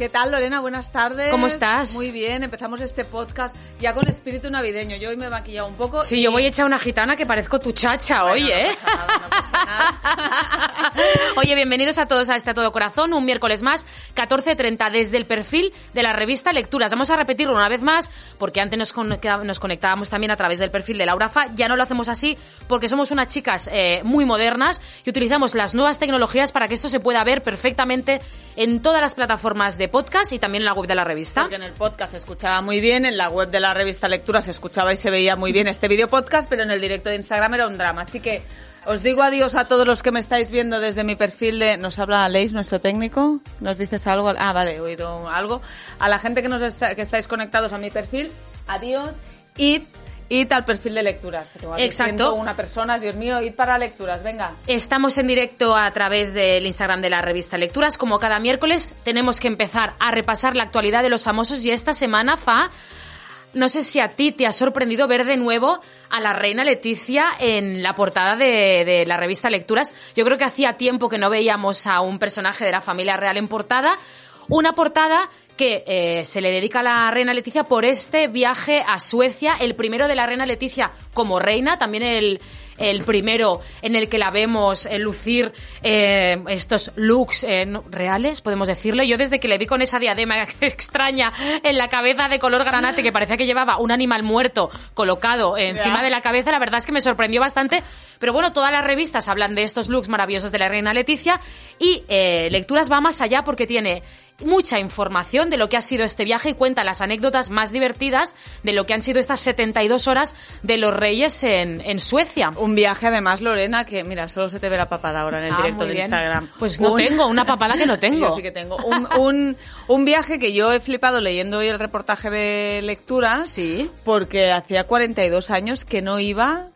¿Qué tal, Lorena? Buenas tardes. ¿Cómo estás? Muy bien, empezamos este podcast ya con espíritu navideño. Yo hoy me he maquillado un poco. Sí, y- yo voy a echar una gitana que parezco tu chacha Bueno, hoy, no ¿eh? pasa nada, no pasa nada. Oye, bienvenidos a todos a este Todo Corazón, un miércoles más, 14.30, desde el perfil de la revista Lecturas. Vamos a repetirlo una vez más, porque antes nos, nos conectábamos también a través del perfil de Laura Fa. Ya no lo hacemos así, porque somos unas chicas eh, muy modernas y utilizamos las nuevas tecnologías para que esto se pueda ver perfectamente en todas las plataformas de podcast y también en la web de la revista. Porque en el podcast se escuchaba muy bien, en la web de la revista Lectura se escuchaba y se veía muy bien este video podcast, pero en el directo de Instagram era un drama. Así que os digo adiós a todos los que me estáis viendo desde mi perfil de... ¿Nos habla Leis, nuestro técnico? ¿Nos dices algo? Ah, vale, he oído algo. A la gente que, nos está- que estáis conectados a mi perfil, adiós. Id, id al perfil de lecturas. Exacto. 101 personas, Dios mío, id para lecturas, venga. Estamos en directo a través del Instagram de la revista Lecturas. Como cada miércoles, tenemos que empezar a repasar la actualidad de los famosos y esta semana, Fa, no sé si a ti te ha sorprendido ver de nuevo a la reina Leticia en la portada de, la revista Lecturas. Yo creo que hacía tiempo que no veíamos a un personaje de la familia real en portada. Una portada que eh, se le dedica a la reina Leticia por este viaje a Suecia, el primero de la reina Leticia como reina, también el, el primero en el que la vemos eh, lucir eh, estos looks eh, no- reales, podemos decirlo. Yo desde que le vi con esa diadema extraña en la cabeza de color granate que parecía que llevaba un animal muerto colocado encima de la cabeza, la verdad es que me sorprendió bastante. Pero bueno, todas las revistas hablan de estos looks maravillosos de la reina Leticia y Lecturas va más allá porque tiene mucha información de lo que ha sido este viaje y cuenta las anécdotas más divertidas de lo que han sido estas 72 horas de los reyes en, en Suecia. Un viaje además, Lorena, que mira, solo se te ve la papada ahora en el Ah, directo de bien. Instagram. Pues no tengo, una papada que no tengo. Yo sí que tengo. Un, un, un viaje que yo he flipado leyendo hoy el reportaje de lectura. Sí. Porque hacía 42 años que no iba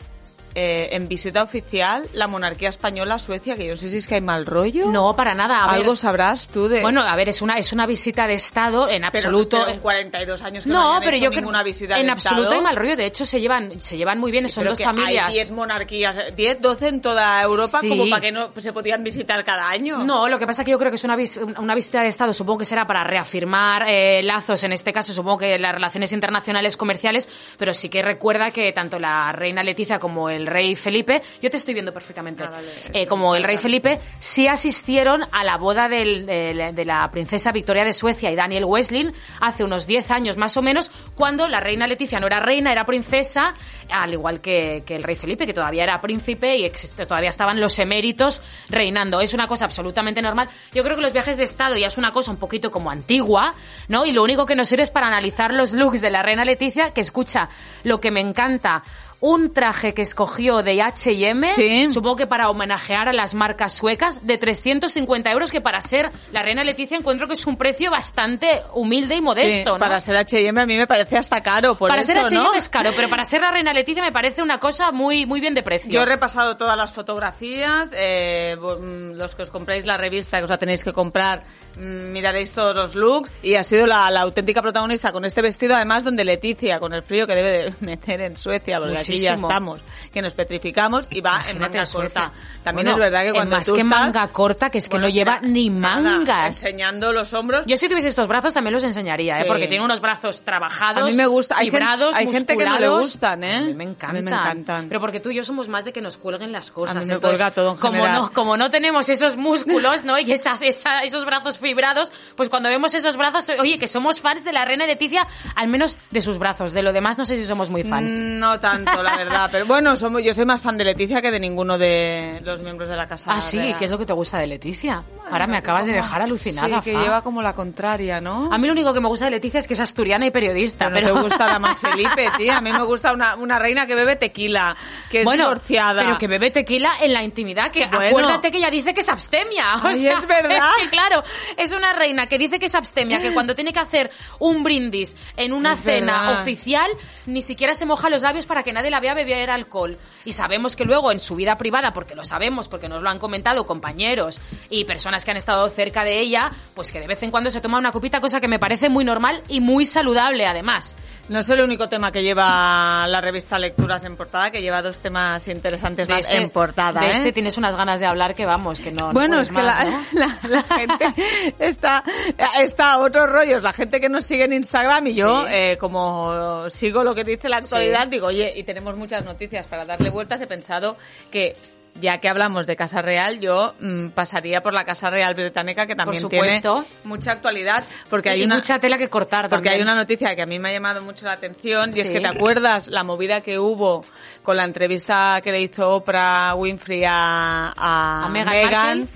eh, en visita oficial la monarquía española a Suecia, que yo no sé si es que hay mal rollo. No, para nada. A ver, Algo sabrás tú de... bueno, a ver, es una, es una visita de Estado en pero, absoluto. pero en 42 años que no, pero hecho yo creo ninguna visita en de absoluto Estado. hay mal rollo. De hecho, se llevan, se llevan muy bien. Sí, Son pero dos familias. Hay 10 monarquías, 10, 12 en toda Europa, Sí. como para que no se podían visitar cada año. No, lo que pasa es que yo creo que es una, vis- una visita de Estado, supongo que será para reafirmar eh, lazos, en este caso supongo que las relaciones internacionales comerciales, pero sí que recuerda que tanto la reina Leticia como el rey Felipe, yo te estoy viendo perfectamente, Ah, vale. eh, como el rey Felipe, sí asistieron a la boda del- de, de la princesa Victoria de Suecia y Daniel Wesley hace unos 10 años más o menos, cuando la reina Leticia no era reina, era princesa, al igual que, que el rey Felipe, que todavía era príncipe y existe- todavía estaban los eméritos reinando. Es una cosa absolutamente normal. Yo creo que los viajes de Estado ya es una cosa un poquito como antigua, ¿no? Y lo único que nos sirve es para analizar los looks de la reina Leticia, que escucha lo que me encanta. Un traje que escogió de H&M, Sí. supongo que para homenajear a las marcas suecas, de 350 euros, que para ser la reina Leticia encuentro que es un precio bastante humilde y modesto, Sí, ¿no? Para ser H&M a mí me parece hasta caro, por para eso, ser H&M ¿no? es caro, pero para ser la reina Leticia me parece una cosa muy, muy bien de precio. Yo he repasado todas las fotografías, eh, mm, los que os compráis la revista, que os la tenéis que comprar, mm, miraréis todos los looks y ha sido la, la auténtica protagonista con este vestido, además donde Leticia, con el frío que debe de meter en Suecia, porque aquí ya estamos, que nos petrificamos y va en Imagínate manga en corta. También Bueno, es verdad que cuando más tú que estás- manga corta, que es que Bueno, no lleva mira, ni nada, mangas. enseñando los hombros. Yo si tuviese estos brazos también los enseñaría, ¿eh? Porque tiene unos brazos trabajados, A mí me gusta. Hay, fibrados, hay gente que no le gustan, ¿eh? A mí me encantan. A mí me encantan. Pero porque tú y yo somos más de que nos cuelguen las cosas. A mí me entonces, cuelga todo en como general. no, como no tenemos esos músculos, ¿no? Y esas, esa- esos brazos fibrados, pues cuando vemos esos brazos, oye, que somos fans de la reina Leticia, al menos de sus brazos. De lo demás no sé si somos muy fans. No tanto, la verdad. Pero bueno, somos, yo soy más fan de Leticia que de ninguno de los miembros de la casa. Ah, sí, real. ¿qué es lo que te gusta de Leticia? Ahora me acabas de dejar alucinada, Sí, que Fa. lleva como la contraria, ¿no? A mí lo único que me gusta de Leticia es que es asturiana y periodista, pero, pero... no te gusta la más Felipe, tía. A mí me gusta una, una reina que bebe tequila, que es bueno, divorciada. pero que bebe tequila en la intimidad, que Bueno. acuérdate que ella dice que es abstemia. O Ay, sea, es verdad. que, claro, es una reina que dice que es abstemia, que cuando tiene que hacer un brindis en una Es cena verdad. oficial, ni siquiera se moja los labios para que nadie la vea beber alcohol. Y sabemos que luego en su vida privada, porque lo sabemos, porque nos lo han comentado compañeros y personas que han estado cerca de ella, pues que de vez en cuando se toma una copita, cosa que me parece muy normal y muy saludable además. No es el único tema que lleva la revista Lecturas en portada, que lleva dos temas interesantes más este- en portada. De ¿eh? este tienes unas ganas de hablar que vamos, que no. no Bueno, es que más, la, ¿no? la- la gente está, está a otros rollos. La gente que nos sigue en Instagram y yo, Sí. eh, como sigo lo que dice la actualidad, Sí. digo, oye, y tenemos muchas noticias para darle vueltas, he pensado que ya que hablamos de Casa Real, yo mm, pasaría por la Casa Real Británica, que también supuesto. tiene mucha actualidad, porque hay una... mucha tela que cortar Porque hay una noticia que a mí me ha llamado mucho la atención y es que te acuerdas la movida que hubo con la entrevista que le hizo Oprah Winfrey a, a, A Meghan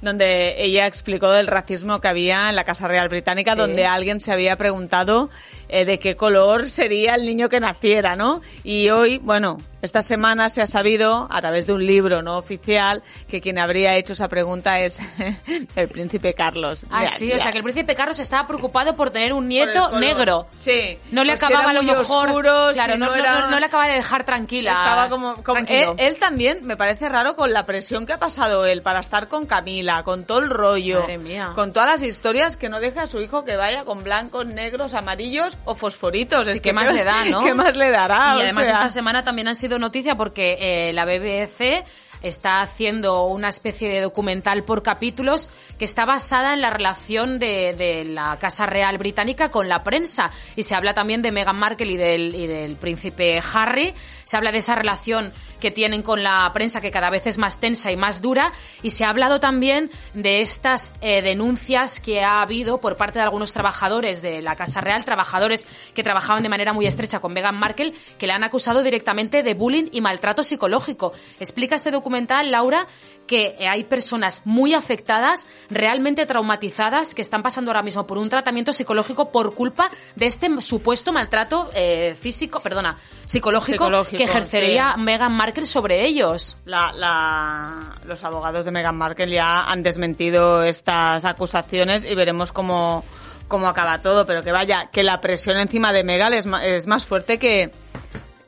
donde ella explicó del racismo que había en la Casa Real Británica, Sí. donde alguien se había preguntado eh, de qué color sería el niño que naciera, ¿no? Y hoy, bueno, esta semana se ha sabido, a través de un libro no oficial, que quien habría hecho esa pregunta es el príncipe Carlos. Ah, Ya- sí, o sea que el príncipe Carlos estaba preocupado por tener un nieto negro. Sí. No le Pues si acababa a era lo mejor. oscuro, claro, si no, no- era- no- no le acaba de dejar tranquila. Estaba como, como- él, él también me parece raro con la presión que ha pasado él para estar con Camila, con todo el rollo, Madre mía. con todas las historias que no deja a su hijo que vaya con blancos, negros, amarillos o fosforitos. Sí, es ¿qué que más le da, no? ¿Qué más le dará? Y O además sea, esta semana también han sido noticia porque eh, la BBC está haciendo una especie de documental por capítulos que está basada en la relación de, de la Casa Real Británica con la prensa. Y se habla también de Meghan Markle y del, y del príncipe Harry. Se habla de esa relación que tienen con la prensa que cada vez es más tensa y más dura. Y se ha hablado también de estas eh, denuncias que ha habido por parte de algunos trabajadores de la Casa Real, trabajadores que trabajaban de manera muy estrecha con Meghan Markle, que le han acusado directamente de bullying y maltrato psicológico. Explica este documental, Laura, que eh, hay personas muy afectadas, realmente traumatizadas, que están pasando ahora mismo por un tratamiento psicológico por culpa de este supuesto maltrato eh, físico, perdona, psicológico, Psicológico, que ejercería sí. Meghan Markle sobre ellos. la- la- los abogados de Meghan Markle ya han desmentido estas acusaciones y veremos cómo, cómo acaba todo. Pero que vaya, que la presión encima de Meghan es, es más fuerte que...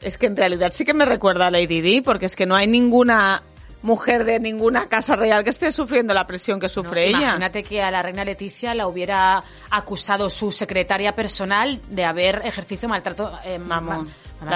Es que en realidad sí que me recuerda a Lady Di, porque es que no hay ninguna mujer de ninguna casa real que esté sufriendo la presión que sufre No, ella. Imagínate que a la reina Leticia la hubiera acusado su secretaria personal de haber ejercido maltrato, eh, ma-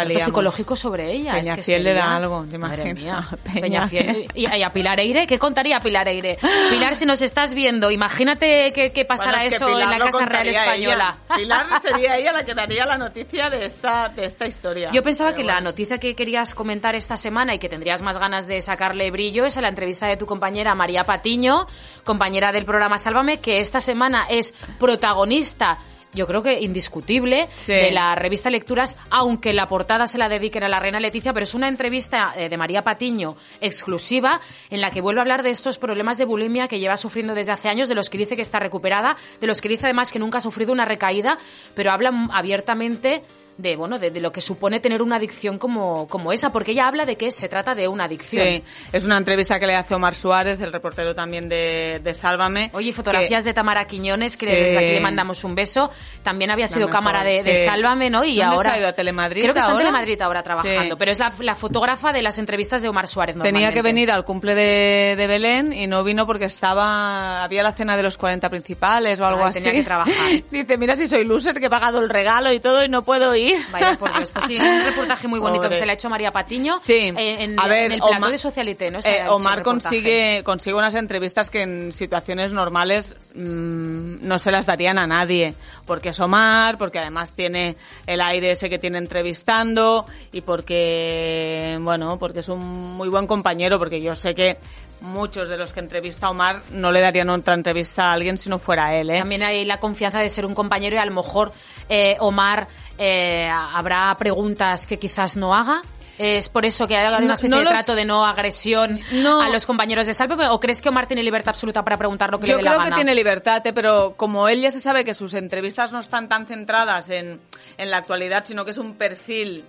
Liamos. psicológico sobre ella. Es que Peñafiel le da algo, ¿te Madre imaginas? mía. Peñafiel. Y, y a Pilar Eire, ¿qué contaría Pilar Eire? Pilar, si nos estás viendo, imagínate que, que pasara Bueno, es que eso Pilar en la Casa Real Española. ella. Pilar sería ella la que daría la noticia de esta, de esta historia. Yo pensaba Pero que la noticia que querías comentar esta semana y que tendrías más ganas de sacarle brillo es a la entrevista de tu compañera María Patiño, compañera del programa Sálvame, que esta semana es protagonista. Yo creo que indiscutible Sí. de la revista Lecturas, aunque la portada se la dediquen a la reina Leticia, pero es una entrevista eh, de María Patiño exclusiva en la que vuelve a hablar de estos problemas de bulimia que lleva sufriendo desde hace años, de los que dice que está recuperada, de los que dice además que nunca ha sufrido una recaída, pero habla abiertamente de bueno de, de lo que supone tener una adicción como, como esa, porque ella habla de que se trata de una adicción. Sí, es una entrevista que le hace Omar Suárez, el reportero también de, de Sálvame. Oye, fotografías de Tamara Quiñones, que Sí. desde aquí le mandamos un beso. También había sido cámara de, de. Sálvame, ¿no? Y ¿Dónde ahora. se ha ido? ¿A Telemadrid Creo que está en ahora? Telemadrid ahora trabajando, Sí. pero es la, la fotógrafa de las entrevistas de Omar Suárez. Tenía que venir al cumple de, de Belén y no vino porque estaba había la cena de los 40 principales o algo así. tenía que trabajar. Dice, mira si soy loser que he pagado el regalo y todo y no puedo ir. Vaya por Dios, pues sí, un reportaje muy bonito Pobre. que se le ha hecho a María Patiño Sí. en, en- A ver, en el plató de Socialité, ¿no? Eh, Omar consigue, consigue unas entrevistas que en situaciones normales mm, no se las darían a nadie. Porque es Omar, porque además tiene el aire ese que tiene entrevistando y porque, bueno, porque es un muy buen compañero, porque yo sé que muchos de los que entrevista a Omar no le darían otra entrevista a alguien si no fuera él, ¿eh? También hay la confianza de ser un compañero y a lo mejor eh, Omar eh, habrá preguntas que quizás no haga. ¿Es por eso que hay una especie no de los- trato de no agresión No. a los compañeros de Salve? ¿O crees que Omar tiene libertad absoluta para preguntar lo que Yo le dé creo la que gana? tiene libertad, ¿eh? pero como él ya se sabe que sus entrevistas no están tan centradas en, en la actualidad, sino que es un perfil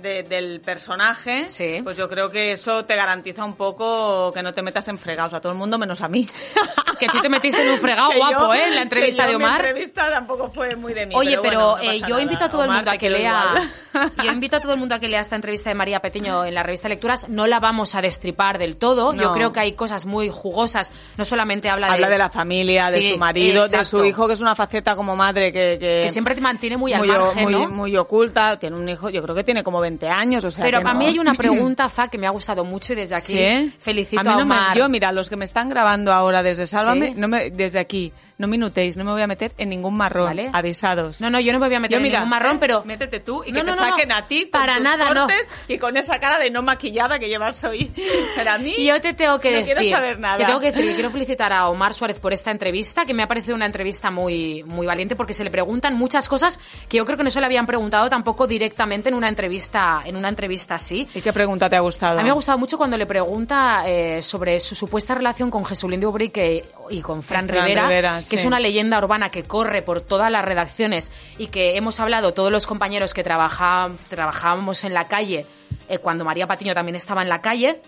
de- del personaje, Sí. pues yo creo que eso te garantiza un poco que no te metas en fregados a todo el mundo menos a mí. Que tú te metiste en un fregado guapo, yo- ¿eh? En la entrevista yo de Omar. entrevista tampoco fue muy de mí. Oye, pero, bueno, no eh, yo nada. invito a todo el Omar, mundo a que lea. Yo invito a todo el mundo a que lea esta entrevista de María Petiño en la revista Lecturas. No la vamos a destripar del todo. Yo No. creo que hay cosas muy jugosas. No solamente habla de. Habla de la familia, de Sí, su marido, de exacto. su hijo, que es una faceta como madre que... Que, Que siempre te mantiene muy al margen, muy, ¿no? muy oculta. Tiene un hijo, yo creo que tiene como 20 años, o sea Pero que para no. mí hay una pregunta, Fa, que me ha gustado mucho y desde aquí ¿Sí? felicito a mí a, no me- yo, mira, los que me están grabando ahora desde Sálvame, ¿Sí? no me, desde aquí, no minutéis, no me voy a meter en ningún marrón. Vale. Avisados. No, no, yo no me voy a meter Yo, en mira, ningún marrón, eh, pero... Métete tú y No, que no, te no, no. saquen a ti con Para tus nada, no. cortes y con esa cara de no maquillada que llevas hoy. Pero a mí... Y yo te tengo que no decir, quiero saber nada. te tengo que decir que quiero felicitar a Omar Suárez por esta entrevista, que me ha parecido una entrevista muy, muy valiente porque se le preguntan muchas cosas que yo creo que no se le habían preguntado tampoco directamente en una entrevista, en una entrevista así. ¿Y qué pregunta te ha gustado? A mí me ha gustado mucho cuando le pregunta eh, sobre su supuesta relación con Jesulín de Ubrique y con Fran, Fran Rivera, Rivera, que sí. es una leyenda urbana que corre por todas las redacciones y que hemos hablado todos los compañeros que trabaja- trabajábamos en la calle eh, cuando María Patiño también estaba en la calle.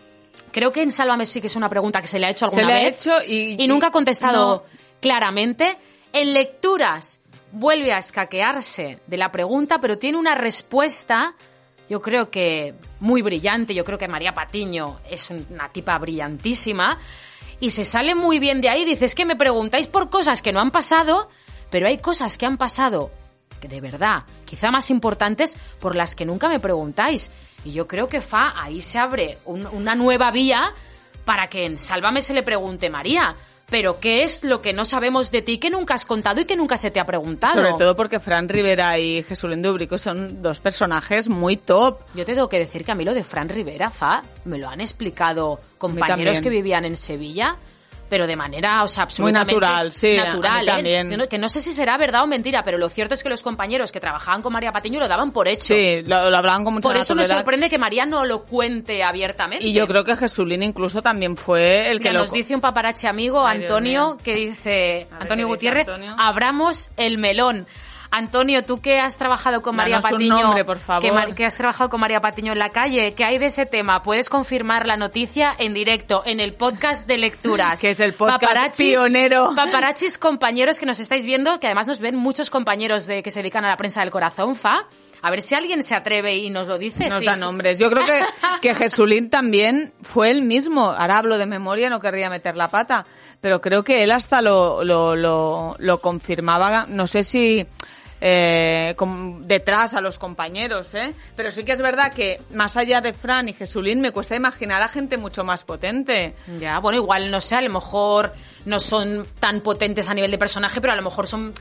Creo que en Sálvame sí que es una pregunta que se le ha hecho Se alguna le ha vez hecho y- nunca ha contestado no. claramente. En lecturas vuelve a escaquearse de la pregunta, pero tiene una respuesta, yo creo que muy brillante. Yo creo que María Patiño es una tipa brillantísima y se sale muy bien de ahí. Dice, es que me preguntáis por cosas que no han pasado, pero hay cosas que han pasado que de verdad, quizá más importantes, por las que nunca me preguntáis. Y yo creo que Fa, ahí se abre un- una nueva vía para que en Sálvame se le pregunte María. Pero ¿qué es lo que no sabemos de ti que nunca has contado y que nunca se te ha preguntado? Sobre todo porque Fran Rivera y Jesulín de Ubrico son dos personajes muy top. Yo te tengo que decir que a mí lo de Fran Rivera, Fa, me lo han explicado compañeros que vivían en Sevilla, pero de manera, o sea, absolutamente natural, sí, a natural, mí ¿eh? también. Que no, sé si será verdad o mentira, pero lo cierto es que los compañeros que trabajaban con María Patiño lo daban por hecho. Sí, lo, lo hablaban con mucha Por eso me sorprende que María no lo cuente abiertamente. Y yo creo que Jesulín incluso también fue el que Mira, lo... nos dice un paparazzi amigo, Ay, Antonio, que dice, Antonio ¿qué dice Gutiérrez, Antonio? abramos el melón. Antonio, tú que has trabajado con María Danos un Patiño, nombre, por favor. Que, has trabajado con María Patiño en la calle, ¿qué hay de ese tema? Puedes confirmar la noticia en directo en el podcast de lecturas. Que es el podcast pionero. Paparachis compañeros que nos estáis viendo, que además nos ven muchos compañeros de que se dedican a la prensa del corazón, Fa. A ver si alguien se atreve y nos lo dice. Nos Sí, da sí. nombres. Yo creo que, que Jesulín también fue el mismo. Ahora hablo de memoria, no querría meter la pata. Pero creo que él hasta lo, lo, lo, lo confirmaba. No sé si eh, detrás a los compañeros, ¿eh? Pero sí que es verdad que más allá de Fran y Jesulín me cuesta imaginar a gente mucho más potente. Ya, bueno, igual, no sé, a lo mejor no son tan potentes a nivel de personaje, pero a lo mejor son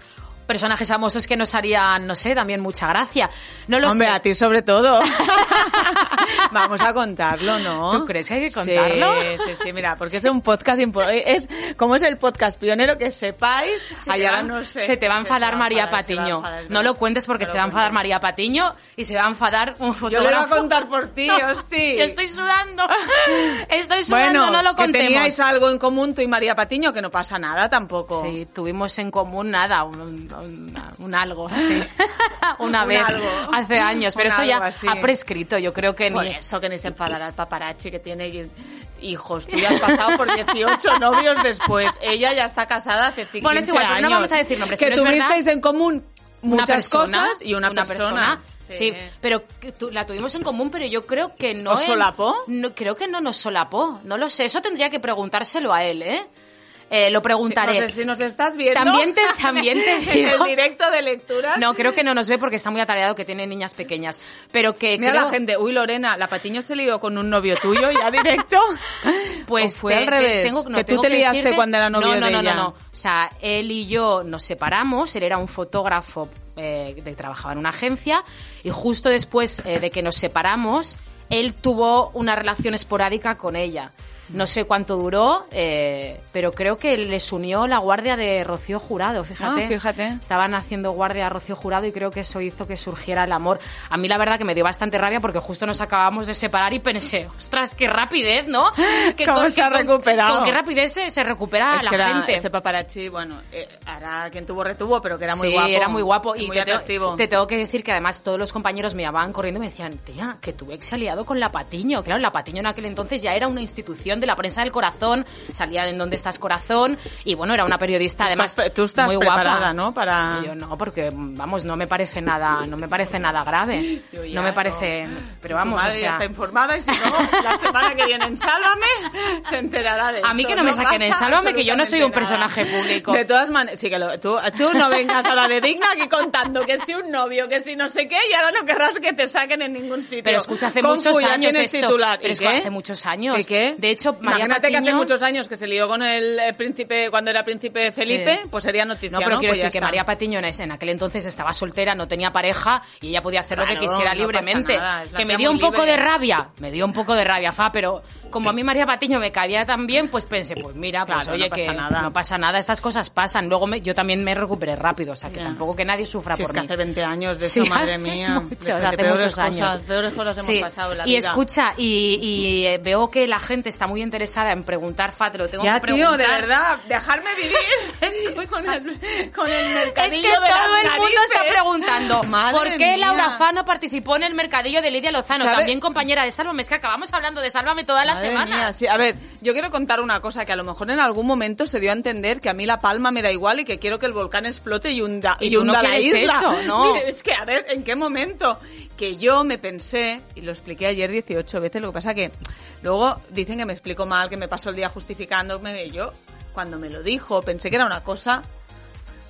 personajes famosos que nos harían, no sé, también mucha gracia. No lo Hombre, sé. a ti sobre todo. Vamos a contarlo, ¿no? ¿Tú crees que hay que contarlo? Sí, sí, sí, mira, porque es un podcast importante. Es como es el podcast pionero que sepáis. Se va, no sé. se te va a enfadar María Patiño. no lo cuentes porque se lo va a enfadar. María Patiño y se va a enfadar un Yo fotógrafo. le voy a contar por ti, hosti. Que estoy sudando. Estoy sudando, Bueno, no lo que contemos. teníais algo en común tú y María Patiño, que no pasa nada tampoco. Sí, tuvimos en común nada, un, un- un algo, sí. Una Un vez, algo. hace años, pero Un eso ya así. ha prescrito, yo creo que Por ni... eso que ni se enfadará el paparazzi que tiene hijos. Tú ya has pasado por 18 novios después. Ella ya está casada hace 15 Bueno, es igual, años. no vamos a decir nombres, Que pero tuvisteis en común muchas persona, cosas y una, persona. Sí. pero la tuvimos en común, pero yo creo que no. ¿Os en- solapó? No, creo que no nos solapó. No lo sé. Eso tendría que preguntárselo a él, ¿eh? Eh, lo preguntaré. No sé si nos estás viendo. También te- también te en digo- el directo de lecturas. No, creo que no nos ve porque está muy atareado, que tiene niñas pequeñas. Pero que Mira creo- la gente, uy Lorena, la Patiño se lió con un novio tuyo ya directo. Pues ¿O fue te- al revés, tengo- no, que tú te liaste decirte- cuando era novio no, no, de no, ella. No, no, O sea, él y yo nos separamos, él era un fotógrafo eh, de trabajaba en una agencia y justo después eh, de que nos separamos, él tuvo una relación esporádica con ella. No sé cuánto duró, eh, pero creo que les unió la guardia de Rocío Jurado, fíjate. Ah, fíjate. Estaban haciendo guardia a Rocío Jurado y creo que eso hizo que surgiera el amor. A mí la verdad que me dio bastante rabia porque justo nos acabamos de separar y pensé, ostras, qué rapidez, ¿no? Que ¿Cómo se ha con- recuperado? Con, qué rapidez se, se recupera es la que era- gente. ese paparazzi, bueno, eh, ahora quien tuvo retuvo, pero que era muy sí, guapo. era muy guapo y muy te, tengo- atractivo. te tengo que decir que además todos los compañeros me llamaban corriendo y me decían, tía, que tu ex se ha liado con La Patiño. Claro, La Patiño en aquel entonces ya era una institución de la prensa del corazón, salía en Donde estás corazón y bueno, era una periodista Tú además estás- tú estás muy preparada, guapa. ¿no? Para- Y Yo no, porque vamos, no me parece nada, no me parece nada grave. Ya no me parece, pero vamos, tu o madre ya sea, está informada y si no, la semana que viene en Sálvame se enterará de A mí que no me saquen en Sálvame, que yo no soy un nada. personaje público. De todas maneras, sí que lo, tú, tú no vengas ahora de digna aquí contando que si un novio, que si no sé qué, y ahora no querrás que te saquen en ningún sitio. Pero escucha, hace Con muchos años esto. titular. Pero ¿Y es que hace muchos años. ¿Y qué? De hecho, María Imagínate que hace Patiño- muchos años que se lió con el eh, príncipe, cuando era príncipe Felipe, Sí. pues sería noticia, No, ¿no? pero quiero Pues decir que. María Patiño en ese- en aquel entonces estaba soltera, no tenía pareja y ella podía hacer lo que Claro, quisiera no libremente. nada, es que me dio un poco libre. de rabia, me dio un poco de rabia, fa, pero como a mí María Patiño me cabía tan bien, pues pensé, pues mira, pues Claro, oye, no que nada. no pasa nada, estas cosas pasan. Luego me- yo también me recuperé rápido, o sea, que Ya. tampoco que nadie sufra Si es por que mí. hace 20 años de Sí, eso, madre hace mía. muchos, de, de hace peores muchos cosas, años. peores cosas hemos Sí. pasado en la y vida. escucha, y, y, eh, veo que la gente está muy interesada en preguntar, Fa, te lo tengo Ya, que tío, preguntar. de verdad, dejarme vivir Escucha. con el, con el Es mercadillo que de todo el mundo está preguntando Madre por qué mía. Laura Fano participó en el mercadillo de Lidia Lozano, ¿Sabe? también compañera de Sálvame. Es que acabamos hablando de Sálvame toda la Madre semana. mía, sí. A ver, yo quiero contar una cosa que a lo mejor en algún momento se dio a entender que a mí la palma me da igual y que quiero que el volcán explote y hunda, Y y tú no hunda la isla. eso, ¿no? Mire, es que a ver, ¿en qué momento? Que yo me pensé, y lo expliqué ayer 18 veces, lo que pasa que luego dicen que me explico mal, que me paso el día justificándome. y Yo, cuando me lo dijo, pensé que era una cosa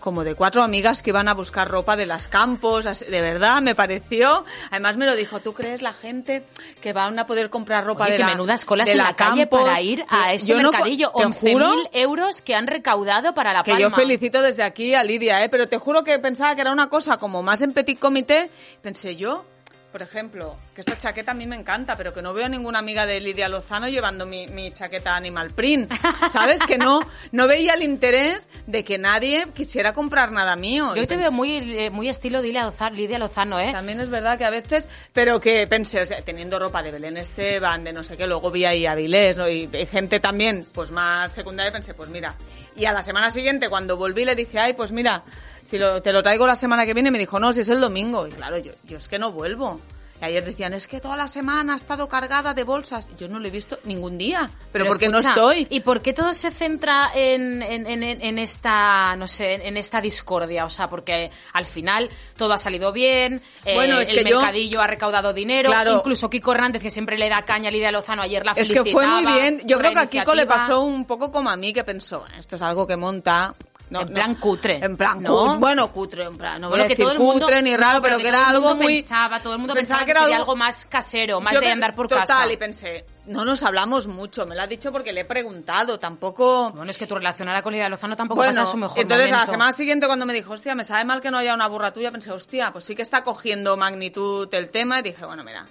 como de cuatro amigas que iban a buscar ropa de las campos, de verdad, me pareció. Además me lo dijo, ¿tú crees la gente que van a poder comprar ropa Oye, de que la menudas colas de en la, calle Campos? para ir a ese Yo no co- mercadillo. juro 11.000 euros que han recaudado para La que Palma. yo felicito desde aquí a Lidia, ¿eh? pero te juro que pensaba que era una cosa como más en petit comité. Pensé yo, por ejemplo, que esta chaqueta a mí me encanta, pero que no veo a ninguna amiga de Lidia Lozano llevando mi, mi chaqueta Animal Print. ¿Sabes? Que no, no veía el interés de que nadie quisiera comprar nada mío. Yo Y te pensé- veo muy, eh, muy estilo Lidia Lozano, Lidia Lozano, ¿eh? También es verdad que a veces, pero que pensé, o sea, teniendo ropa de Belén Esteban, de no sé qué, luego vi ahí a Vilés, ¿no? y, y gente también, pues más secundaria, pensé, pues mira. Y a la semana siguiente, cuando volví, le dije, ay, pues mira, si lo- te lo traigo la semana que viene, me dijo, no, si es el domingo. Y claro, yo, yo es que no vuelvo. Y ayer decían, es que toda la semana ha estado cargada de bolsas. Yo no lo he visto ningún día, pero, porque no estoy. ¿Y por qué todo se centra en, en, en- en esta, no sé, en esta discordia? O sea, porque al final todo ha salido bien, eh, Bueno, es el que yo- mercadillo ha recaudado dinero, Claro. incluso Kiko Hernández, que siempre le da caña a Lidia Lozano, ayer la Es felicitaba. que fue muy bien. Yo creo que a Kiko le pasó un poco como a mí, que pensó, esto es algo que monta. No, En plan cutre, En plan ¿no? cutre. Bueno, cutre, en plan. No voy a que decir todo el mundo, cutre ni raro, no, pero, que era algo muy. Pensaba, todo el mundo pensaba, que, sería algo más casero, más Yo de andar por total, casa. y pensé, no nos hablamos mucho. Me lo ha dicho porque le he preguntado. Tampoco. Bueno, es que tu relacionada con Lidia Lozano tampoco Bueno, pasa su mejor entonces a la momento. semana siguiente cuando me dijo, hostia, me sabe mal que no haya una burra tuya, pensé, hostia, pues sí que está cogiendo magnitud el tema y dije, bueno, mira,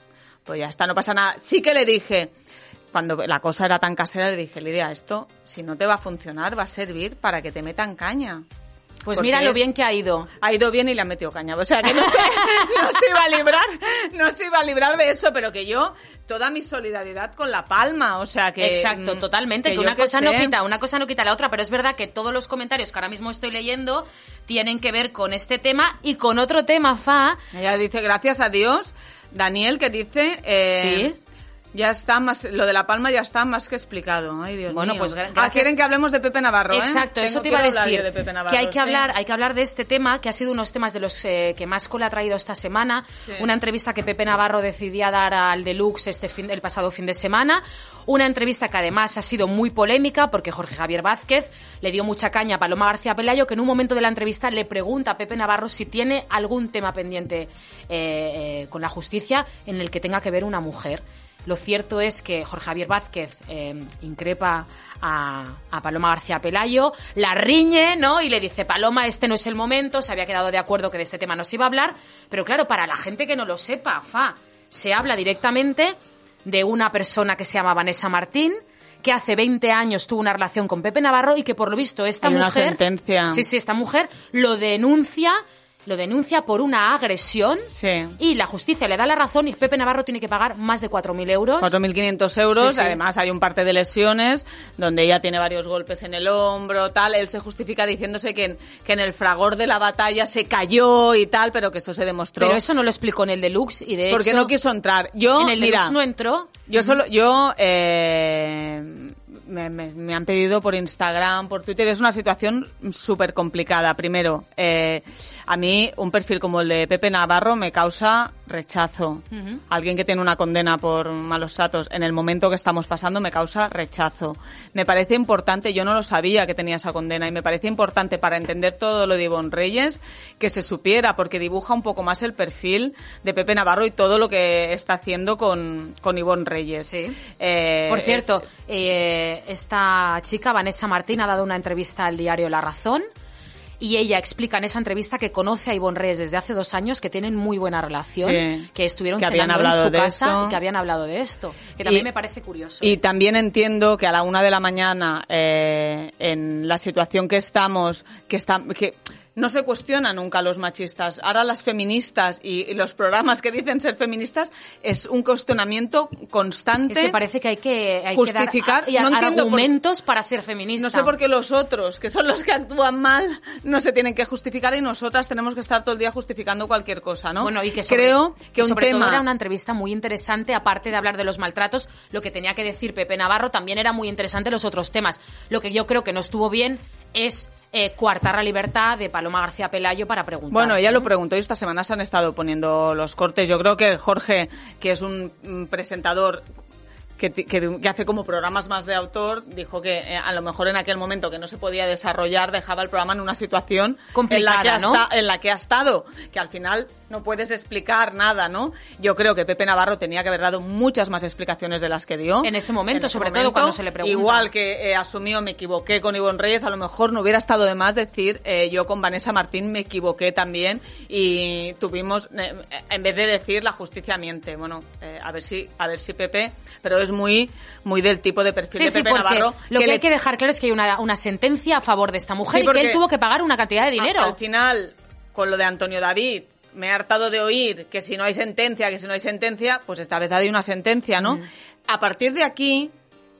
pues ya está, no pasa nada. Sí que le dije, cuando la cosa era tan casera, le dije, Lidia, esto, si no te va a funcionar, va a servir para que te metan caña. Pues porque mira lo bien que ha ido. Ha ido bien y le ha metido caña. O sea, que no se, no se iba a librar, no se iba a librar de eso, pero que yo, toda mi solidaridad con La Palma, o sea que... Exacto, mm, totalmente, que, una cosa no quita, una cosa no quita la otra, pero es verdad que todos los comentarios que ahora mismo estoy leyendo tienen que ver con este tema y con otro tema, Fa. Ella dice, gracias a Dios, Daniel, que dice... eh, Sí. Ya está más, lo de La Palma ya está más que explicado. Ay, Dios Bueno, mío. pues Ah, quieren que hablemos de Pepe Navarro, ¿eh? Exacto, eso Tengo- te iba a decir. yo de Pepe Navarro, que hay que sí. hablar, hay que hablar de este tema, que ha sido unos temas de los eh, que más cola ha traído esta semana. Sí. Una entrevista que Pepe Navarro decidía dar al Deluxe este fin, el pasado fin de semana. Una entrevista que además ha sido muy polémica porque Jorge Javier Vázquez le dio mucha caña a Paloma García Pelayo, que en un momento de la entrevista le pregunta a Pepe Navarro si tiene algún tema pendiente eh, con la justicia en el que tenga que ver una mujer. Lo cierto es que Jorge Javier Vázquez eh, increpa a, a Paloma García Pelayo, la riñe, ¿no? Y le dice, Paloma, este no es el momento, se había quedado de acuerdo que de este tema no se iba a hablar, pero claro, para la gente que no lo sepa, fa, se habla directamente de una persona que se llama Vanessa Martín, que hace 20 años tuvo una relación con Pepe Navarro y que por lo visto esta Hay mujer... una sentencia. Sí, sí, esta mujer lo denuncia lo denuncia por una agresión Sí. y la justicia le da la razón y Pepe Navarro tiene que pagar más de 4.000 euros. 4.500 euros, Sí, sí. además hay un parte de lesiones donde ella tiene varios golpes en el hombro, tal. Él se justifica diciéndose que en, que en el fragor de la batalla se cayó y tal, pero que eso se demostró. Pero eso no lo explicó en el deluxe y de porque hecho no quiso entrar. Yo, en el mira, deluxe no entró. yo solo, yo, eh, me, me- han pedido por Instagram, por Twitter, es una situación súper complicada. Primero, eh, a mí un perfil como el de Pepe Navarro me causa rechazo. Alguien que tiene una condena por malos tratos en el momento que estamos pasando me causa rechazo. Me parece importante, yo no lo sabía que tenía esa condena y me parece importante para entender todo lo de Ivonne Reyes que se supiera porque dibuja un poco más el perfil de Pepe Navarro y todo lo que está haciendo con, con Ivonne Reyes. Sí. Eh, Por cierto, es- eh, esta chica, Vanessa Martín, ha dado una entrevista al diario La Razón y ella explica en esa entrevista que conoce a Ivonne Reyes desde hace dos años, que tienen muy buena relación, Sí. que estuvieron Que habían hablado en su de casa esto. y que habían hablado de esto, que también Y- me parece curioso. Y también entiendo que a la una de la mañana, eh, en la situación que estamos, que está, que no se cuestiona nunca a los machistas. Ahora las feministas y, y los programas que dicen ser feministas es un cuestionamiento constante. Es que parece que hay que, hay Justificar, que dar a- no entiendo por- argumentos para ser feminista. No sé por qué los otros, que son los que actúan mal, no se tienen que justificar y nosotras tenemos que estar todo el día justificando cualquier cosa, ¿no? Bueno, y que sobre- creo que un sobre tema todo era una entrevista muy interesante, aparte de hablar de los maltratos, lo que tenía que decir Pepe Navarro también era muy interesante los otros temas. Lo que yo creo que no estuvo bien es eh, coartar la libertad de Paloma García Pelayo para preguntar. Bueno, ella lo preguntó y esta semana se han estado poniendo los cortes. Yo creo que Jorge, que es un mm, presentador que, que- que hace como programas más de autor, dijo que eh, a lo mejor en aquel momento que no se podía desarrollar dejaba el programa en una situación Complicada, en la que ha, ¿no? en la que ha estado, que al final no puedes explicar nada, ¿no? Yo creo que Pepe Navarro tenía que haber dado muchas más explicaciones de las que dio. En ese momento, ese sobre todo cuando se le pregunta. Igual que eh, asumió, me equivoqué con Ivonne Reyes, a lo mejor no hubiera estado de más decir, eh, yo con Vanessa Martín me equivoqué también y tuvimos, eh, en vez de decir la justicia miente, bueno, eh, a ver si, a ver si Pepe, pero es muy, muy del tipo de perfil Sí, de Pepe Navarro. lo que, hay que dejar claro es que hay una, una sentencia a favor de esta mujer Sí, y que él tuvo que pagar una cantidad de dinero. Al final, con lo de Antonio David, me he hartado de oír que si no hay sentencia, que si no hay sentencia, pues esta vez hay una sentencia, ¿no? A partir de aquí,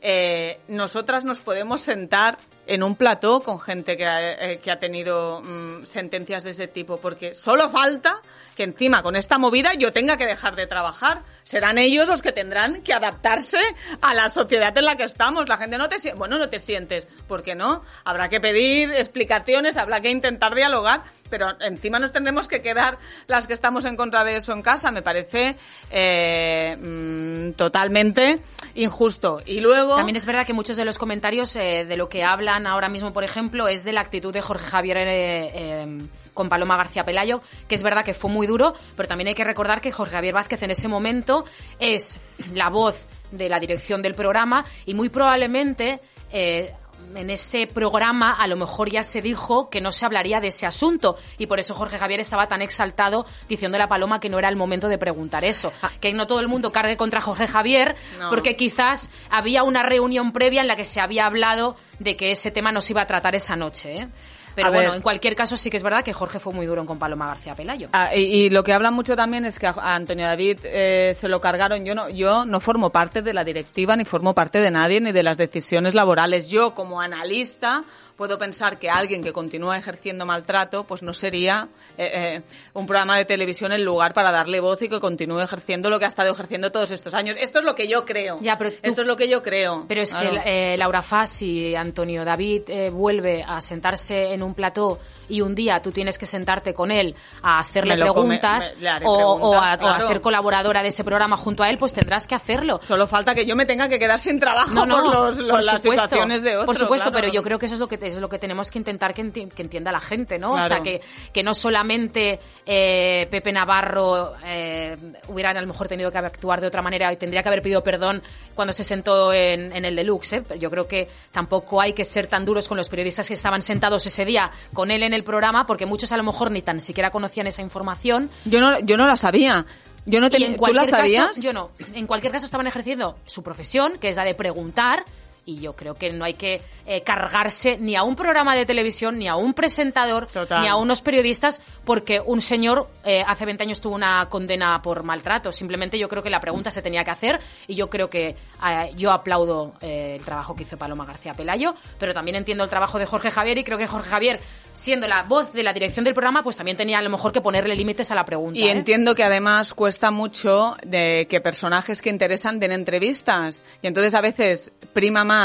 eh, nosotras nos podemos sentar en un plató con gente que ha, eh, que ha tenido mm, sentencias de ese tipo, porque solo falta que encima con esta movida yo tenga que dejar de trabajar. Serán ellos los que tendrán que adaptarse a la sociedad en la que estamos. La gente no te siente, bueno, no te sientes, ¿por qué no? Habrá que pedir explicaciones, habrá que intentar dialogar, pero encima nos tendremos que quedar las que estamos en contra de eso en casa. Me parece eh, mm, totalmente injusto. Y luego... También es verdad que muchos de los comentarios eh, de lo que hablan ahora mismo, por ejemplo, es de la actitud de Jorge Javier eh, con Paloma García Pelayo, que es verdad que fue muy duro, pero también hay que recordar que Jorge Javier Vázquez en ese momento es la voz de la dirección del programa y muy probablemente... eh, en ese programa a lo mejor ya se dijo que no se hablaría de ese asunto y por eso Jorge Javier estaba tan exaltado diciéndole a Paloma que no era el momento de preguntar eso. Que no todo el mundo cargue contra Jorge Javier No. porque quizás había una reunión previa en la que se había hablado de que ese tema no se iba a tratar esa noche. ¿eh? Pero A bueno, ver. en cualquier caso sí que es verdad que Jorge fue muy duro con Paloma García Pelayo. Ah, y, y lo que hablan mucho también es que a, a Antonio David eh, se lo cargaron. Yo no, yo no formo parte de la directiva ni formo parte de nadie ni de las decisiones laborales. Yo como analista puedo pensar que alguien que continúa ejerciendo maltrato, pues no sería eh, un programa de televisión el lugar para darle voz y que continúe ejerciendo lo que ha estado ejerciendo todos estos años. Esto es lo que yo creo. Ya, pero tú- Esto es lo que yo creo. Pero es Claro. que eh, Laura Fas y Antonio David eh, vuelve a sentarse en un plató y un día tú tienes que sentarte con él a hacerle come- preguntas, me- o, a, o ser colaboradora de ese programa junto a él, pues tendrás que hacerlo. Solo falta que yo me tenga que quedar sin trabajo No, no, por, los, los- por las supuesto, situaciones de otros. Por supuesto, claro. pero yo creo que eso es lo que es lo que tenemos que intentar que, enti- que entienda la gente, ¿no? O sea, que, que no solamente eh, Pepe Navarro eh, hubiera a lo mejor tenido que actuar de otra manera y tendría que haber pedido perdón cuando se sentó en, en el deluxe. ¿eh? Yo creo que tampoco hay que ser tan duros con los periodistas que estaban sentados ese día con él en el programa, porque muchos a lo mejor ni tan siquiera conocían esa información. Yo no, yo no la sabía. Yo no tenía. en ¿Tú la sabías? caso, yo no. En cualquier caso estaban ejerciendo su profesión, que es la de preguntar, y yo creo que no hay que eh, cargarse ni a un programa de televisión, ni a un presentador, Total. ni a unos periodistas, porque un señor eh, hace 20 años tuvo una condena por maltrato. Simplemente yo creo que la pregunta se tenía que hacer y yo creo que eh, yo aplaudo eh, el trabajo que hizo Paloma García Pelayo, pero también entiendo el trabajo de Jorge Javier y creo que Jorge Javier, siendo la voz de la dirección del programa, pues también tenía a lo mejor que ponerle límites a la pregunta. Y entiendo que además cuesta mucho de que personajes que interesan den entrevistas. Y entonces a veces prima más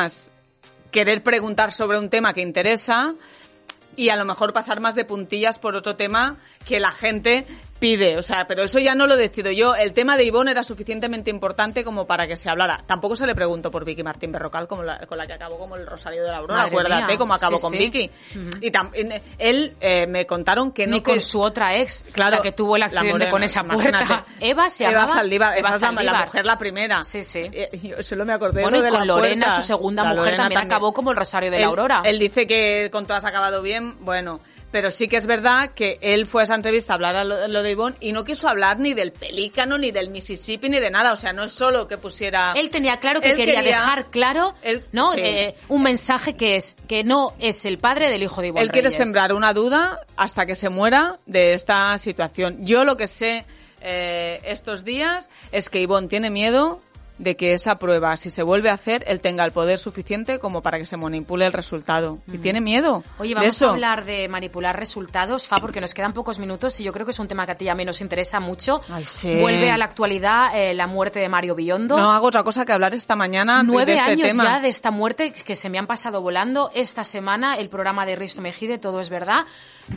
querer preguntar sobre un tema que interesa y a lo mejor pasar más de puntillas por otro tema que la gente pide. O sea, pero eso ya no lo decido yo. El tema de Ivonne era suficientemente importante como para que se hablara. Tampoco se le preguntó por Vicky Martín Berrocal, como la- con la que acabó como el Rosario de la Aurora. Madre Acuérdate mía. cómo acabó Sí, con sí. Vicky. Y tam- él eh, me contaron que no Ni con que- su otra ex, Claro, la que tuvo el la accidente morena, con esa puerta. Eva se Eva. Zaldívar, Eva esa es la- mujer la primera. Sí, sí. Eh, Yo solo me acordé Bueno, lo y de con la Lorena, puerta. su segunda La mujer, Lorena también acabó como el Rosario de la Aurora. Él dice que con todas ha acabado bien, bueno. Pero sí que es verdad que él fue a esa entrevista a hablar a lo, lo de Ivonne y no quiso hablar ni del pelícano, ni del Mississippi, ni de nada. O sea, no es solo que pusiera... Él tenía claro que quería, quería- dejar claro, Él- ¿no? sí. Eh, un mensaje que es que no es el padre del hijo de Ivonne Él quiere sembrar una duda hasta que se muera de esta situación. Yo lo que sé eh, estos días es que Ivonne tiene miedo de que esa prueba, si se vuelve a hacer, él tenga el poder suficiente como para que se manipule el resultado. Y tiene miedo Oye, de vamos eso. a hablar de manipular resultados, Fa, porque nos quedan pocos minutos y yo creo que es un tema que a ti y a mí nos interesa mucho. Ay, sí. Vuelve a la actualidad eh, la muerte de Mario Biondo. No hago otra cosa que hablar esta mañana de Nueve este años tema. ya de esta muerte que se me han pasado volando. Esta semana el programa de Risto Mejide, Todo es Verdad,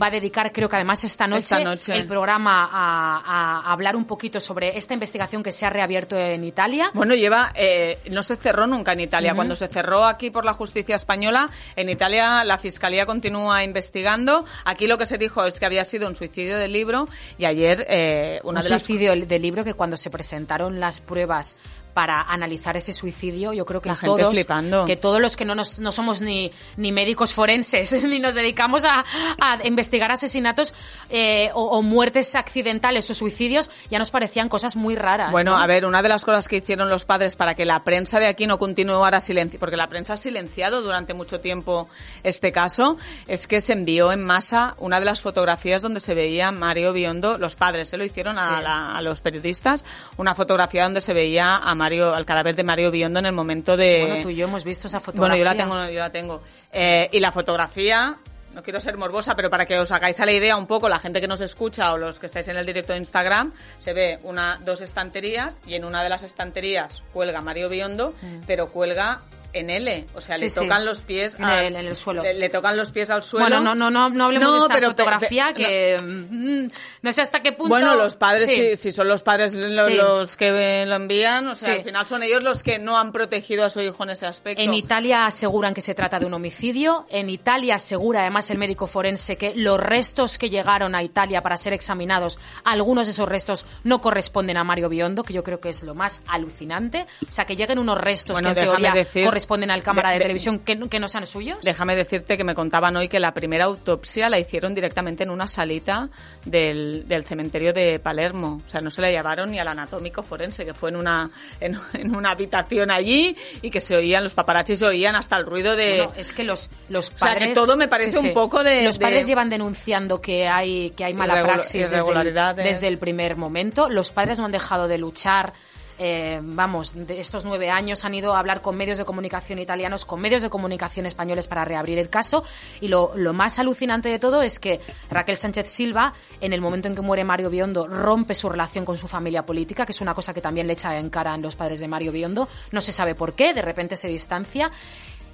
va a dedicar, creo que además esta noche, Esta noche. el programa a, a hablar un poquito sobre esta investigación que se ha reabierto en Italia. Bueno, lleva, eh, no se cerró nunca en Italia. Cuando se cerró aquí por la justicia española, en Italia la fiscalía continúa investigando. Aquí lo que se dijo es que había sido un suicidio del libro y ayer eh, una un de las suicidio del libro que cuando se presentaron las pruebas para analizar ese suicidio, yo creo que La gente todos, flipando. que todos los que no, nos- no somos ni, ni médicos forenses, ni nos dedicamos a, a investigar asesinatos eh, o, o muertes accidentales o suicidios, ya nos parecían cosas muy raras. Bueno, ¿no? a ver, una de las cosas que hicieron los padres para que la prensa de aquí no continuara silenciando, porque la prensa ha silenciado durante mucho tiempo este caso, es que se envió en masa una de las fotografías donde se veía Mario Biondo, los padres se lo hicieron a, Sí. la- a los periodistas, una fotografía donde se veía a Mario, al cadáver de Mario Biondo en el momento de... Bueno, tú y yo hemos visto esa fotografía. Bueno, yo la tengo, yo la tengo. Eh, y la fotografía, no quiero ser morbosa, pero para que os hagáis a la idea un poco, la gente que nos escucha o los que estáis en el directo de Instagram, se ve una, dos estanterías y en una de las estanterías cuelga Mario Biondo, pero cuelga en L, o sea. Sí, le sí. tocan los pies En al- el- en el suelo. Le, le tocan los pies al suelo. Bueno, no, no, no, no hablemos No, de esta pero pe- fotografía pe- que mm, no sé hasta qué punto. Bueno, los padres, Sí. si, si son los padres los que lo envían, o sea, al final son ellos los que no han protegido a su hijo en ese aspecto. En Italia aseguran que se trata de un homicidio. En Italia asegura además el médico forense que los restos que llegaron a Italia para ser examinados, algunos de esos restos no corresponden a Mario Biondo, que yo creo que es lo más alucinante. O sea, que lleguen unos restos Bueno, que en teoría decir- corresponden al cámara de, de- de- televisión que, no- que no sean suyos. Déjame decirte que me contaban hoy que la primera autopsia la hicieron directamente en una salita del, del cementerio de Palermo. O sea, no se la llevaron ni al anatómico forense, que fue en una, en, en una habitación allí y que se oían, los paparazzis se oían hasta el ruido de... Bueno, es que los, los sea, que padres... todo me parece un poco de- Los de- padres llevan denunciando que hay, que hay mala praxis desde el, desde el primer momento. Los padres no han dejado de luchar. Eh, vamos, de estos nueve años han ido a hablar con medios de comunicación italianos, con medios de comunicación españoles para reabrir el caso. Y lo, más alucinante de todo es que Raquel Sánchez Silva, en el momento en que muere Mario Biondo, rompe su relación con su familia política, que es una cosa que también le echa en cara a los padres de Mario Biondo. No se sabe por qué, de repente se distancia.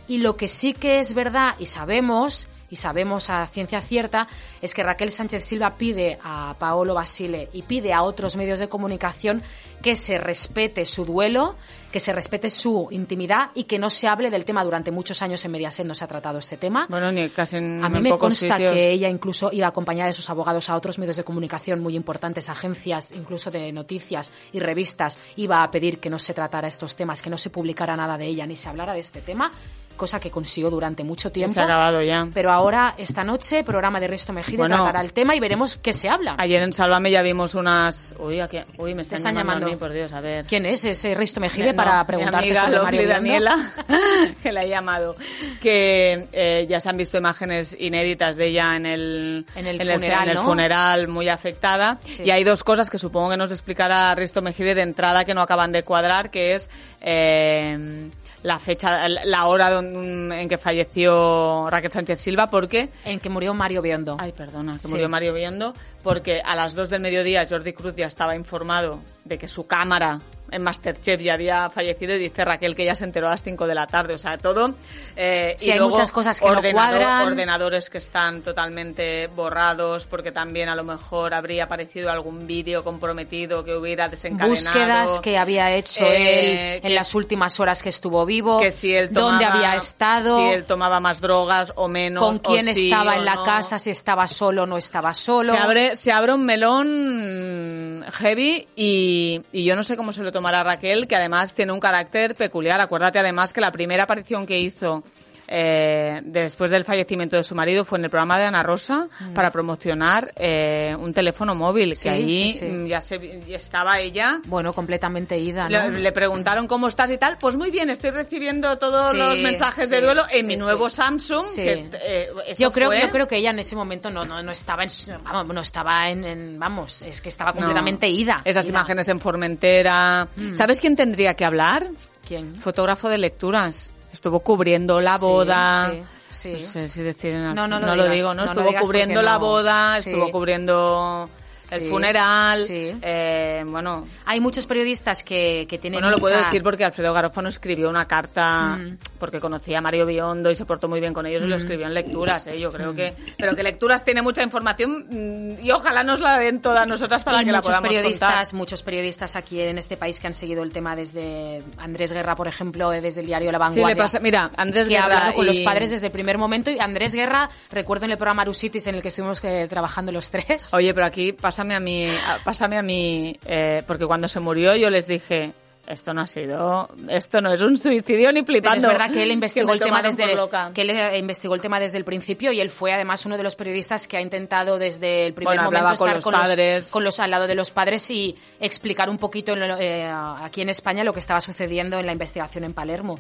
Y lo que sí que es verdad y sabemos, y sabemos a ciencia cierta, es que Raquel Sánchez Silva pide a Paolo Basile y pide a otros medios de comunicación que se respete su duelo, que se respete su intimidad y que no se hable del tema. Durante muchos años en Mediaset no se ha tratado este tema. Bueno, ni casi en, A mí en me pocos consta sitios. que ella incluso iba acompañada de sus abogados a otros medios de comunicación muy importantes, agencias incluso de noticias y revistas, iba a pedir que no se tratara estos temas, que no se publicara nada de ella ni se hablara de este tema, cosa que consiguió durante mucho tiempo. Se ha acabado ya. Pero ahora, esta noche, programa de Risto Mejide Bueno. tratará el tema y veremos qué se habla. Ayer en Sálvame ya vimos unas... Uy, ¿a qué? Uy me están, están llamando, llamando. a mí, por Dios, a ver. ¿Quién es ese Risto Mejide No, para mi preguntarte amiga sobre Mario? Daniela, que la he llamado, que eh, ya se han visto imágenes inéditas de ella en el, En el ce- funeral, en el ¿no? funeral, muy afectada. Sí. Y hay dos cosas que supongo que nos explicará Risto Mejide de entrada que no acaban de cuadrar, que es... eh, la fecha, la hora en que falleció Raquel Sánchez Silva, porque En que murió Mario Biondo. Ay, perdona, que Sí. murió Mario Biondo, porque a las 2 del mediodía Jordi Cruz ya estaba informado de que su cámara en Masterchef ya había fallecido y dice Raquel que ya se enteró a las 5 de la tarde, o sea, todo. eh, Sí, y hay luego muchas cosas que no ordenador- cuadran. Ordenadores que están totalmente borrados, porque también a lo mejor habría aparecido algún vídeo comprometido que hubiera desencadenado. Búsquedas que había hecho Eh, él que- en las últimas horas que estuvo vivo. que si él tomaba, dónde había estado. si él tomaba más drogas o menos, con o quién sí estaba o en la no. casa, si estaba solo o no estaba solo. Se abre, se abre un melón heavy y, y yo no sé cómo se lo tomará Raquel, que además tiene un carácter peculiar. Acuérdate además que la primera aparición que hizo eh, después del fallecimiento de su marido fue en el programa de Ana Rosa para promocionar eh, un teléfono móvil, Sí, que ahí sí, sí. mm, ya se, ya estaba ella. Bueno, completamente ida, ¿no? Le, le preguntaron cómo estás y tal. Pues muy bien, estoy recibiendo todos los mensajes de duelo en mi nuevo Samsung. Sí. Que, eh, yo creo fue- yo creo que ella en ese momento no no, no estaba en vamos no estaba en, en- vamos es que estaba No. completamente ida Esas ida. imágenes en Formentera. ¿Sabes quién tendría que hablar? quién Fotógrafo de lecturas. Estuvo cubriendo la boda. sí, sí. No sé si decir en- No, no lo digas, digo, ¿no? no estuvo cubriendo la no. boda, estuvo cubriendo el Sí, funeral. sí. eh, bueno, hay muchos periodistas que, que tienen bueno, lo puedo decir porque Alfredo Garófano escribió una carta Mm. porque conocía a Mario Biondo y se portó muy bien con ellos y lo escribió en lecturas, ¿eh? Yo creo que... Pero que lecturas tiene mucha información mm, y ojalá nos la den todas nosotras para y que la podamos periodistas, contar. muchos periodistas aquí en este país que han seguido el tema desde Andrés Guerra, por ejemplo, eh, desde el diario La Sí, Vanguardia. le pasa... Mira, Andrés que ha Guerra hablado con los y- padres desde el primer momento y Andrés Guerra, recuerdo en el programa Arusitis en el que estuvimos eh, trabajando los tres. Oye, pero aquí pásame a mí, pásame a mí, eh, porque cuando se murió yo les dije, esto no ha sido, esto no es un suicidio ni Pero flipando. es verdad que él investigó el tema desde loca. que él eh, investigó el tema desde el principio y él fue además uno de los periodistas que ha intentado desde el primer Bueno, momento hablaba con estar los padres. los, con los al lado de los padres y explicar un poquito en lo- eh, aquí en España lo que estaba sucediendo en la investigación en Palermo.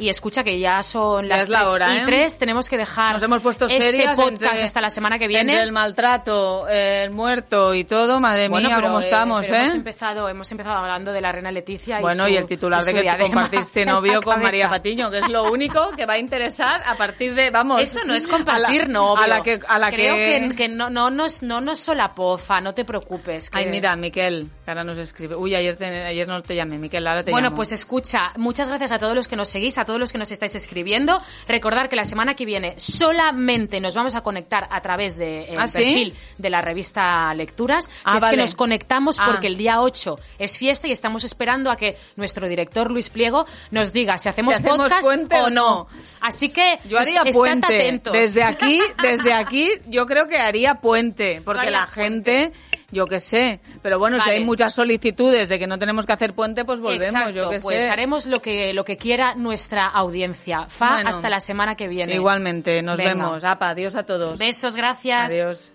Y escucha que ya son Ya las es la tres hora, y ¿eh? tres, tenemos que dejar Nos hemos puesto este podcast entre- hasta la semana que Entre viene. el maltrato, el muerto y todo, madre Bueno, mía, pero, cómo eh, estamos, pero ¿eh? Hemos empezado, hemos empezado hablando de la reina Leticia. Bueno, y, y, su- el titular y de que tú compartiste novio con. María Patiño, que es lo único que va a interesar a partir de, vamos... Eso no es compartir novio. A la que... A la Creo que... que, que no, no, nos, no nos solapofa, no te preocupes. que- Ay, mira, Miquel, que ahora nos escribe. Uy, ayer, te- ayer no te llamé, Miquel, ahora te Bueno, llamo. pues escucha, muchas gracias a todos los que nos seguís, a todos los que nos estáis escribiendo. Recordar que la semana que viene solamente nos vamos a conectar a través del ¿Ah, sí? perfil de la revista Lecturas. Ah, si es que nos conectamos Ah. porque el día 8 es fiesta y estamos esperando a que nuestro director Luis Pliego nos diga si hacemos, Si hacemos podcast o no. Así que Yo haría estad puente. atentos. Desde aquí, desde aquí, yo creo que haría puente. Porque la gente, yo qué sé. Pero bueno, si hay muchas solicitudes de que no tenemos que hacer puente, pues volvemos, Exacto, yo qué pues sé. haremos lo que, lo que quiera nuestra audiencia. Fa, Bueno. hasta la semana que viene. Igualmente, nos Venga. vemos. Apa, adiós a todos. Besos, gracias. Adiós.